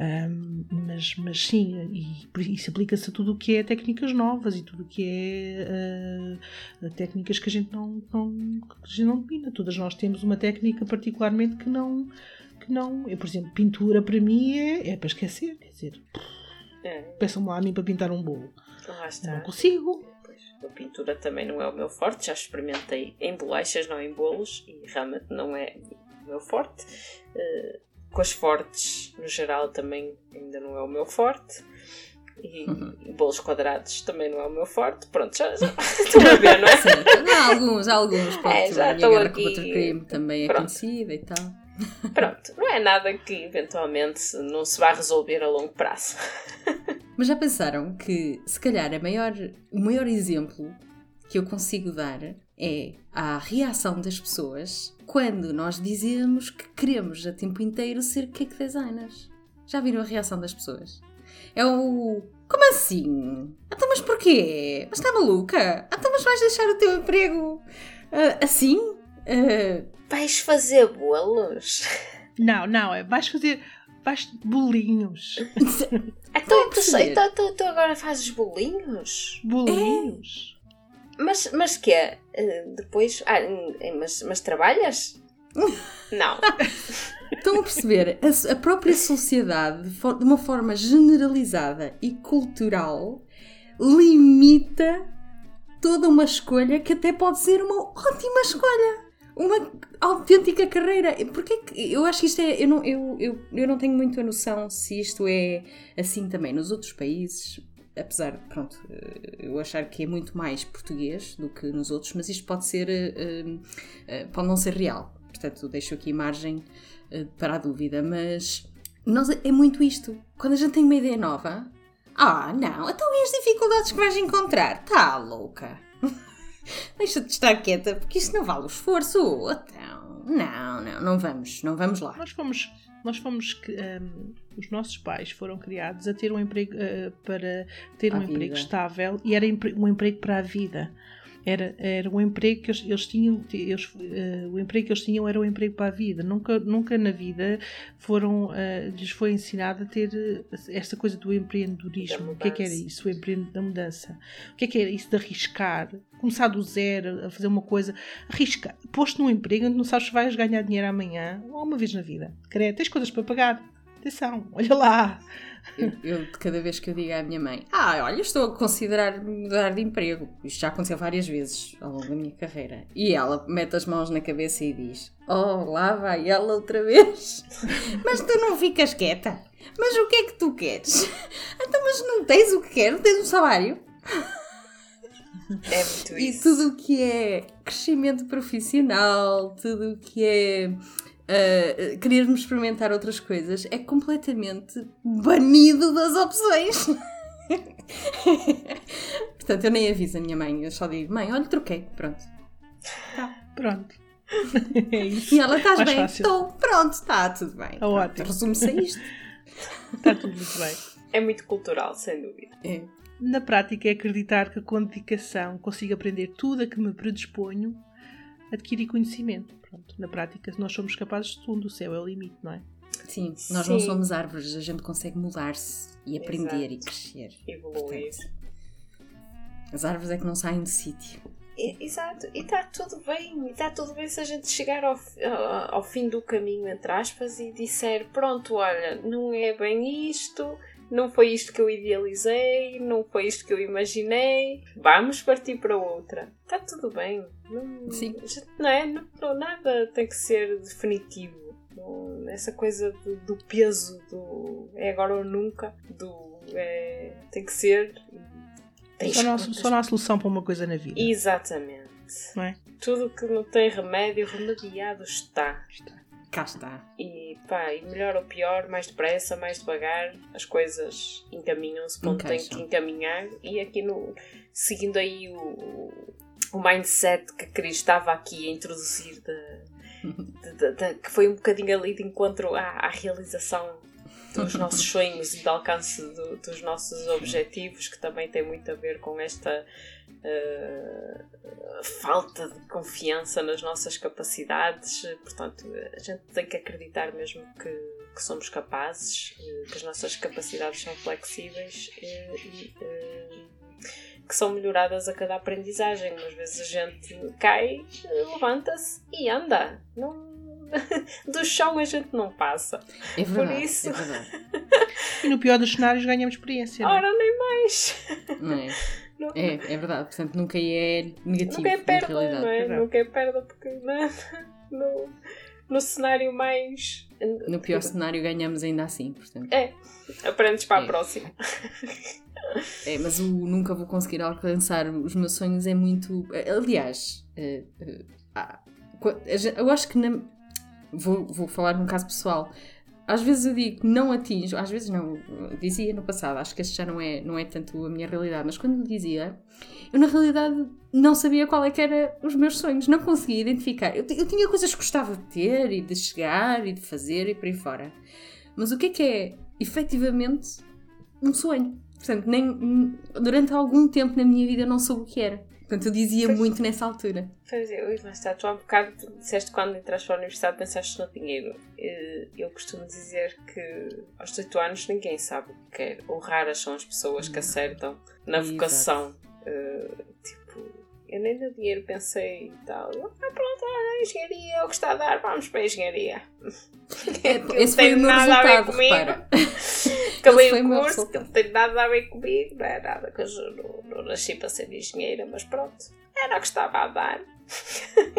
Um, mas, mas sim, e isso aplica-se a tudo o que é técnicas novas e tudo o que é uh, técnicas que a gente não, não, que a gente não domina. Todas nós temos uma técnica particularmente que não. Que não eu, por exemplo, pintura para mim é, é para esquecer. Quer dizer, é. peçam-me lá a mim para pintar um bolo. Não consigo. A pintura também não é o meu forte, já experimentei em bolachas, não em bolos, e realmente não é o meu forte. Uh, com as fortes, no geral, também ainda não é o meu forte. E, uhum. bolos quadrados também não é o meu forte. Pronto, já, já [LAUGHS] estou a ver, não é? Sim, há alguns, há alguns. Pronto, é, já estou aqui. Creme também é Pronto. conhecida e tal. Pronto, não é nada que eventualmente não se vá resolver a longo prazo. [LAUGHS] Mas já pensaram que, se calhar, a maior, o maior exemplo que eu consigo dar é a reação das pessoas quando nós dizemos que queremos a tempo inteiro ser cake designers. Já viram a reação das pessoas? É o. Como assim? Então, mas porquê? Mas está maluca? Então, mas vais deixar o teu emprego uh, assim? Uh... Vais fazer bolos? Não, não, é vais fazer. Vais bolinhos. então, tu, então, tu, tu agora fazes bolinhos? Bolinhos? É. Mas, mas que é? Depois. Ah, mas, mas trabalhas? [LAUGHS] Não. Estão a perceber? A, a, própria sociedade, de uma forma generalizada e cultural, limita toda uma escolha que até pode ser uma ótima escolha. Uma autêntica carreira. Porque eu acho que isto é. Eu não, eu, eu, eu não tenho muita noção se isto é assim também nos outros países apesar de, pronto, eh, eu achar que é muito mais português do que nos outros, mas isto pode ser, uh, uh, pode não ser real. Portanto, deixo aqui margem para a dúvida, mas nós, é muito isto. Quando a gente tem uma ideia nova, ah, não, então e as dificuldades que vais encontrar? Tá louca. [LAUGHS] Deixa de estar quieta, porque isto não vale o esforço. Então, não, não, não vamos, não vamos lá. Nós fomos nós fomos um, os nossos pais foram criados a ter um emprego uh, para ter um vida. emprego estável e era um emprego para a vida era, era um emprego que eles, eles tinham, eles, uh, o emprego que eles tinham era um emprego para a vida. Nunca, nunca na vida foram, uh, lhes foi ensinado a ter esta coisa do empreendedorismo. O que é que era isso? O empreende da mudança. O que é que era isso de arriscar? Começar do zero, a fazer uma coisa, arriscar, posto num emprego onde não sabes se vais ganhar dinheiro amanhã ou uma vez na vida. Querer, tens coisas para pagar. Atenção, [LAUGHS] olha lá. Eu, eu, cada vez que eu digo à minha mãe, ah, olha, estou a considerar mudar de emprego. Isto já aconteceu várias vezes ao longo da minha carreira. E ela mete as mãos na cabeça e diz: Oh, lá vai ela outra vez. [LAUGHS] mas tu não ficas quieta. Mas o que é que tu queres? [LAUGHS] Então, mas não tens o que queres? Tens um salário? É muito isso. E tudo o que é crescimento profissional, tudo o que é uh, querermos experimentar outras coisas é completamente banido das opções. [LAUGHS] Portanto, eu nem aviso a minha mãe, eu só digo: mãe, olha, troquei, pronto. Tá, pronto. [LAUGHS] é isso. E ela, estás bem? Estou, pronto, está tudo bem. Tá ótimo. Resume-se a isto. Está [LAUGHS] tudo muito bem. É muito cultural, sem dúvida. É. Na prática, é acreditar que com dedicação consigo aprender tudo a que me predisponho, adquirir conhecimento. Pronto, na prática, nós somos capazes de tudo, o céu é o limite, não é? Sim, nós Sim. não somos árvores, a gente consegue mudar-se e aprender Exato. e crescer. Evoluir. as árvores é que não saem do sítio. Exato, e está tudo bem, está tudo bem se a gente chegar ao, ao fim do caminho, entre aspas, e disser: pronto, olha, não é bem isto, não foi isto que eu idealizei, não foi isto que eu imaginei, vamos partir para outra. Está tudo bem. Não, Sim. Não é? Não, nada tem que ser definitivo. Não, essa coisa do, do, peso do é agora ou nunca, do é, tem que ser. Só não, só não há solução para uma coisa na vida. Exatamente. É? Tudo que não tem remédio, remediado está. está. Cá está. E pá, e melhor ou pior, mais depressa, mais devagar, as coisas encaminham-se para onde têm que encaminhar. E aqui no. Seguindo aí o, o mindset que Cris estava aqui a introduzir, de, de, de, que foi um bocadinho ali de encontro à, à realização dos nossos sonhos e de alcance do, dos nossos objetivos, que também tem muito a ver com esta uh, falta de confiança nas nossas capacidades. Portanto, a gente tem que acreditar mesmo que, que somos capazes, que as nossas capacidades são flexíveis e. Uh, que são melhoradas a cada aprendizagem. Às vezes a gente cai, levanta-se e anda. Não, [LAUGHS] do chão a gente não passa. É verdade, Por isso. É verdade. [LAUGHS] e no pior dos cenários ganhamos experiência. Não? É? Ora, nem mais. Não é? Não. É, é verdade. Portanto, nunca é negativo. Nunca é perda, não é? Nunca é perda porque né? [LAUGHS] no, no cenário mais. No pior cenário ganhamos ainda assim. Portanto. É, aprendes para é. a próxima. É, mas o nunca vou conseguir alcançar os meus sonhos é muito. Aliás, uh, uh, eu acho que na... vou, vou falar num caso pessoal. Às vezes eu digo não atinjo, às vezes não, dizia no passado, acho que este já não é, não é tanto a minha realidade, mas quando dizia, eu na realidade não sabia qual é que era os meus sonhos, não conseguia identificar. Eu, eu tinha coisas que gostava de ter e de chegar e de fazer e por aí fora. Mas o que é que é efetivamente um sonho? Portanto, nem, durante algum tempo na minha vida não soube o que era. Portanto, eu dizia pois, muito nessa altura. Pois é, mas está, tu há um bocado disseste quando entraste para a universidade pensaste no dinheiro. Eu costumo dizer que aos 18 anos ninguém sabe o que quer. Ou raras são as pessoas que acertam na vocação. Uh, tipo, eu nem no dinheiro pensei e tal. Ah, pronto, a engenharia é o que está a dar, vamos para a engenharia. [LAUGHS] É, esse foi o meu resultado, repara. [LAUGHS] Acabei o curso, que não tem nada a ver comigo, não é nada que eu não, não nasci para ser engenheira, mas pronto, era o que estava a dar. [LAUGHS]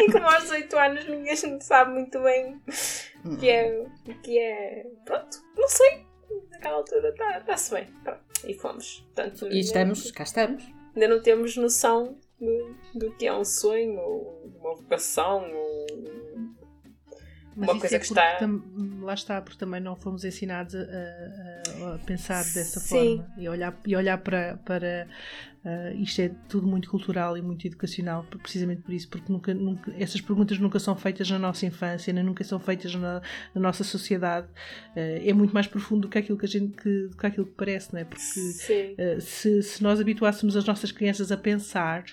e como aos 18 anos ninguém sabe muito bem o que é, que é. Pronto, não sei. Naquela altura está-se tá bem. Pronto, e fomos. Portanto, e estamos, cá estamos. Ainda não temos noção do, do que é um sonho, ou uma vocação, ou Mas uma coisa é que está. Lá está, porque também não fomos ensinados a, a, a pensar dessa Sim. forma e olhar, e olhar para. para uh, isto é tudo muito cultural e muito educacional, precisamente por isso, porque nunca, nunca, essas perguntas nunca são feitas na nossa infância, nem nunca são feitas na, na nossa sociedade. Uh, é muito mais profundo do que aquilo que, a gente, que, do que, aquilo que parece, não é? Porque uh, se, se nós habituássemos as nossas crianças a pensar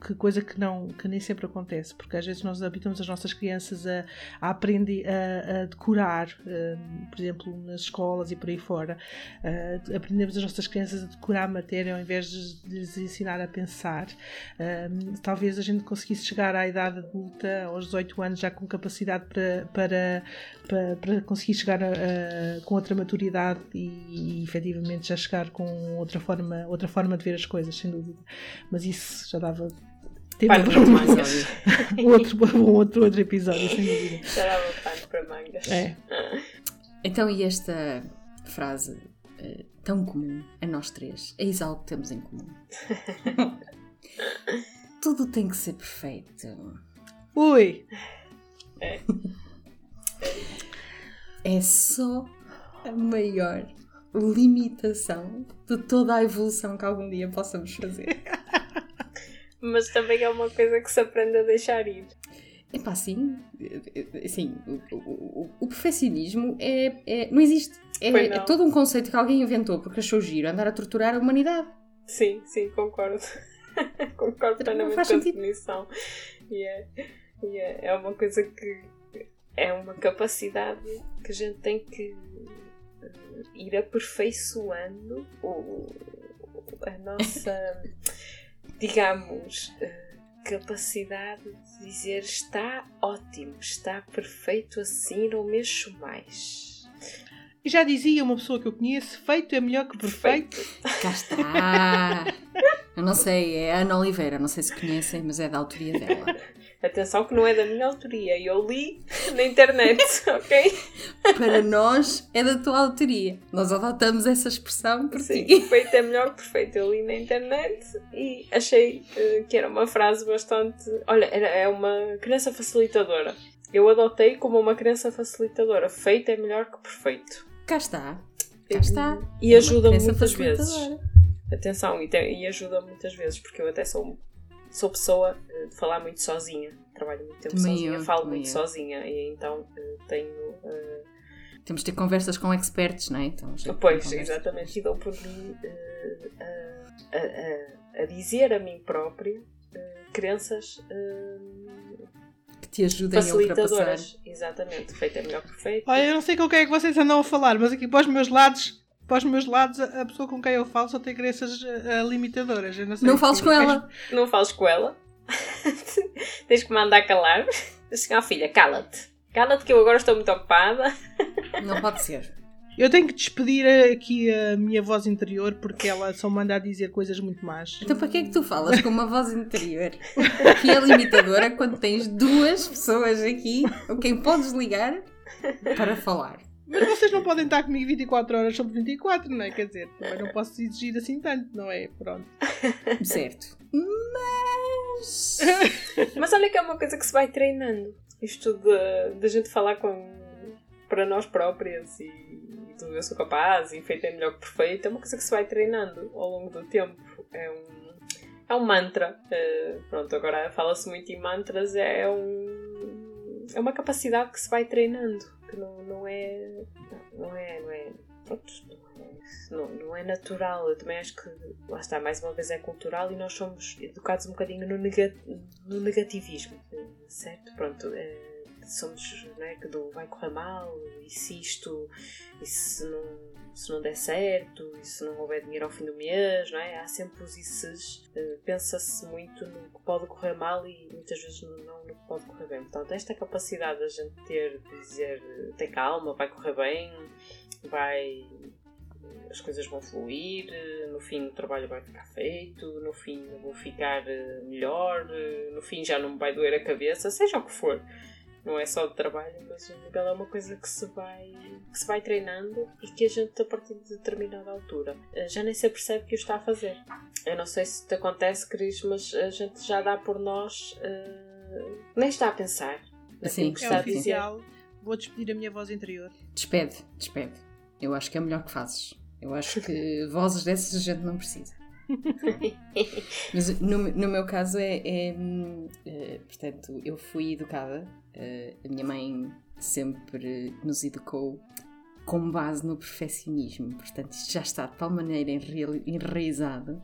que coisa que não que nem sempre acontece porque às vezes nós habituamos as nossas crianças a, a aprender a, a decorar uh, por exemplo nas escolas e por aí fora. Uh, aprendemos as nossas crianças a decorar a matéria ao invés de, de lhes ensinar a pensar. Uh, talvez a gente conseguisse chegar à idade adulta aos 18 anos já com capacidade para para, para, para conseguir chegar a, a, com outra maturidade e, e efetivamente já chegar com outra forma outra forma de ver as coisas sem dúvida. Mas isso já dava tema para um mangas. outro, um outro, outro episódio, sem dúvida. Já dava pano para mangas. É. Então, e esta frase uh, tão comum a nós três? Eis algo que temos em comum. [LAUGHS] Tudo tem que ser perfeito. Ui! É. é só a maior limitação de toda a evolução que algum dia possamos fazer [LAUGHS] mas também é uma coisa que se aprende a deixar ir. É pá, sim. Assim, o, o, o perfeccionismo é, é, não existe. É, não. é, todo um conceito que alguém inventou porque achou giro andar a torturar a humanidade. Sim, sim, concordo. [LAUGHS] concordo plenamente com a definição. E é, e é, é uma coisa que é uma capacidade que a gente tem que eh, ir aperfeiçoando o, a nossa digamos, eh, capacidade de dizer está ótimo, está perfeito assim, não mexo mais. E já dizia uma pessoa que eu conheço: feito é melhor que perfeito. perfeito. Cá está! [LAUGHS] Eu não sei, é a Ana Oliveira, não sei se conhecem, mas é da autoria dela. Atenção que não é da minha autoria, eu li na internet, [LAUGHS] ok? Para nós é da tua autoria. Nós adotamos essa expressão por Sim, ti. perfeito é melhor que perfeito. Eu li na internet e achei uh, que era uma frase bastante. Olha, era, é uma crença facilitadora. Eu adotei como uma crença facilitadora. Feito é melhor que perfeito. Cá está. Cá está. E, e ajuda muitas vezes. Atenção, e, te, e ajuda muitas vezes, porque eu até sou sou pessoa eh, de falar muito sozinha. Trabalho muito tempo também sozinha, eu, falo muito eu. sozinha e então eh, tenho. Uh... Temos de ter conversas com experts, não é? Então, pois, exatamente. E dou por mim uh, a, a, a, dizer a mim própria crenças que te ajudem a ultrapassar. Exatamente, feito é melhor que perfeito. Olha, eu não sei com quem é que vocês andam a falar, mas aqui para os meus lados para os meus lados, a pessoa com quem eu falo só tem crenças uh, limitadoras. não, não fales com ela. Não fales com ela. [LAUGHS] Tens que mandar calar. Assim, oh, filha, cala-te. Cala-te que eu agora estou muito ocupada. [LAUGHS] Não pode ser. Eu tenho que despedir aqui a minha voz interior porque ela só manda a dizer coisas muito más. Então para que é que tu falas com uma voz interior que é limitadora quando tens duas pessoas aqui com quem podes ligar para falar? Mas vocês não podem estar comigo 24 horas sobre 24, não é? Quer dizer, também não posso exigir assim tanto, não é? Pronto. [LAUGHS] Certo. Mas. [LAUGHS] Mas olha que é uma coisa que se vai treinando. Isto de, de a gente falar com. para nós próprias e, do eu sou capaz e feito é melhor que perfeito, é uma coisa que se vai treinando ao longo do tempo. É um. É um mantra. Uh, pronto, agora fala-se muito em mantras, é um. É uma capacidade que se vai treinando que não, não é. Não é. Não é, pronto, não, não é natural. Eu também acho que, lá está, mais uma vez é cultural e nós somos educados um bocadinho no, no negativismo, certo? Pronto, é, somos, né, que do vai correr mal e se isto, e se não se não der certo, e se não houver dinheiro ao fim do mês, não é? Há sempre os isses. Uh, Pensa-se muito no que pode correr mal e muitas vezes não no que pode correr bem. Portanto, esta capacidade da gente ter de dizer tem calma, vai correr bem, vai. As coisas vão fluir, no fim o trabalho vai ficar feito, no fim eu vou ficar eh, melhor, eh, no fim já não me vai doer a cabeça, seja o que for não é só de trabalho, mas o nível é uma coisa que se vai, que se vai treinando e que a gente, a partir de determinada altura, eh, já nem se percebe que o está a fazer. Eu não sei se te acontece, Cris, mas a gente já dá por nós, uh, nem está a pensar. Sim, que está é a dizer. Vou despedir a minha voz interior. Despede, despede. Eu acho que é o melhor que fazes. Eu acho que [LAUGHS] vozes dessas a gente não precisa. [LAUGHS] Mas no, no meu caso é, é, é, Portanto, eu fui educada. Uh, a minha mãe sempre nos educou com base no perfeccionismo. Portanto, isto já está de tal maneira enraizado.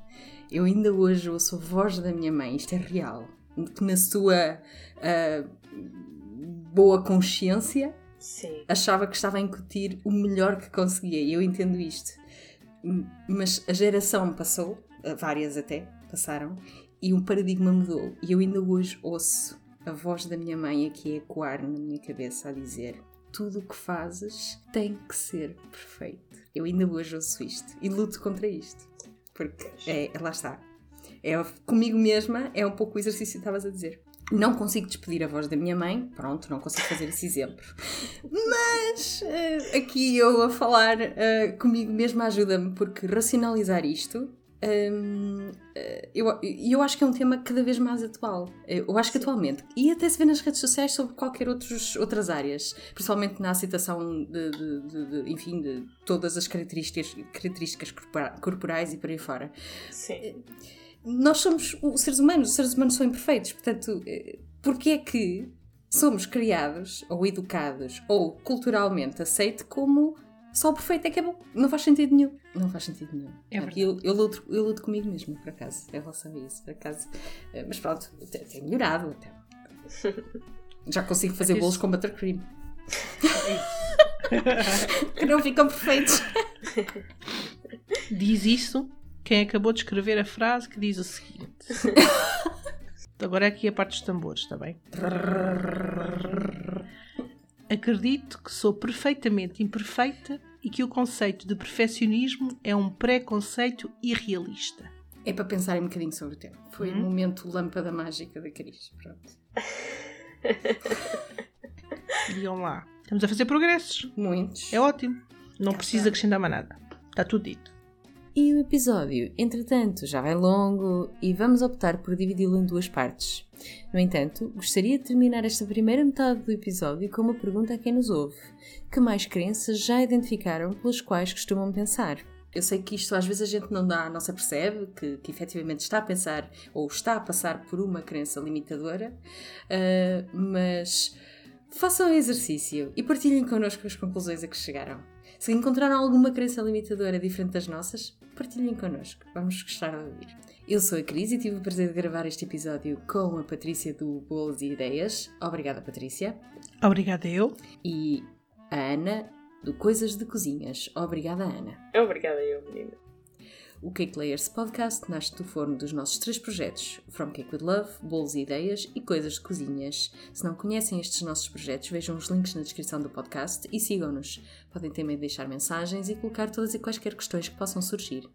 Eu ainda hoje ouço a voz da minha mãe, isto é real. Que na sua uh, boa consciência Sim. achava que estava a incutir o melhor que conseguia. E eu entendo isto. Mas a geração passou, várias até passaram, e um paradigma mudou. E eu ainda hoje ouço a voz da minha mãe aqui ecoar na minha cabeça a dizer: tudo o que fazes tem que ser perfeito. Eu ainda hoje ouço isto e luto contra isto. Porque é, lá está. É, comigo mesma é um pouco o exercício que estavas a dizer. Não consigo despedir a voz da minha mãe, pronto, não consigo fazer esse exemplo. Mas uh, aqui eu a falar uh, comigo mesma ajuda-me, porque racionalizar isto um, eh, eu, eu acho que é um tema cada vez mais atual. Eu acho que atualmente, e até se vê nas redes sociais sobre qualquer outros, outras áreas, principalmente na aceitação de, de, de, de enfim, de todas as características, características corporais e por aí fora. Sim. Eh, nós somos os seres humanos, os seres humanos são imperfeitos, portanto, eh, porquê é que somos criados ou educados ou culturalmente aceito como só o perfeito é que é bom. Não faz sentido nenhum. Não faz sentido nenhum. É eu, eu, luto, eu luto comigo mesmo, por acaso, em relação a isso. Por acaso. Eh, mas pronto, tem melhorado até. [LAUGHS] Já consigo fazer bolos com buttercream. [LAUGHS] que não ficam perfeitos. Diz isso quem acabou de escrever a frase que diz o seguinte. [LAUGHS] Agora é aqui a parte dos tambores, está bem? Acredito que sou perfeitamente imperfeita e que o conceito de perfeccionismo é um preconceito irrealista. É para pensar um bocadinho sobre o tema. Foi hum? o momento lâmpada mágica da Cris. Pronto. [LAUGHS] Digam lá. Estamos a fazer progressos. Muitos. É ótimo. Não precisa acrescentar mais nada. Está tudo dito. E o episódio, entretanto, já vai longo e vamos optar por dividi-lo em duas partes. No entanto, gostaria de terminar esta primeira metade do episódio com uma pergunta a quem nos ouve: Que mais crenças já identificaram pelas quais costumam pensar? Eu sei que isto às vezes a gente não dá, não se apercebe que, que efetivamente está a pensar ou está a passar por uma crença limitadora, uh, mas façam o exercício e partilhem connosco as conclusões a que chegaram. Se encontraram alguma crença limitadora diferente das nossas, partilhem connosco. Vamos gostar de ouvir. Eu sou a Cris e tive o prazer de gravar este episódio com a Patrícia do Bolos e Ideias. Obrigada, Patrícia. Obrigada, eu. E a Ana do Coisas de Cozinhas. Obrigada, Ana. Obrigada, eu, menina. O Cake Layers Podcast nasce do forno dos nossos três projetos: From Cake with Love, Bolos e Ideias e Coisas de Cozinhas. Se não conhecem estes nossos projetos, vejam os links na descrição do podcast e sigam-nos. Podem também deixar mensagens e colocar todas e quaisquer questões que possam surgir.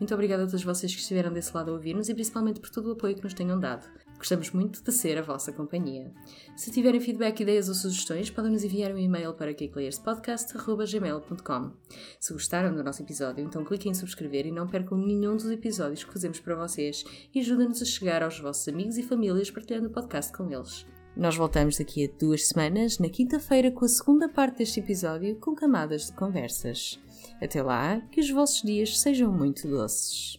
Muito obrigada a todos vocês que estiveram desse lado a ouvir-nos e principalmente por todo o apoio que nos tenham dado. Gostamos muito de ser a vossa companhia. Se tiverem feedback, ideias ou sugestões, podem nos enviar um e-mail para cakelayerspodcast.gmail.com Se gostaram do nosso episódio, então cliquem em subscrever e não percam nenhum dos episódios que fazemos para vocês e ajudem-nos a chegar aos vossos amigos e famílias partilhando o podcast com eles. Nós voltamos daqui a duas semanas, na quinta-feira, com a segunda parte deste episódio, com camadas de conversas. Até lá, que os vossos dias sejam muito doces.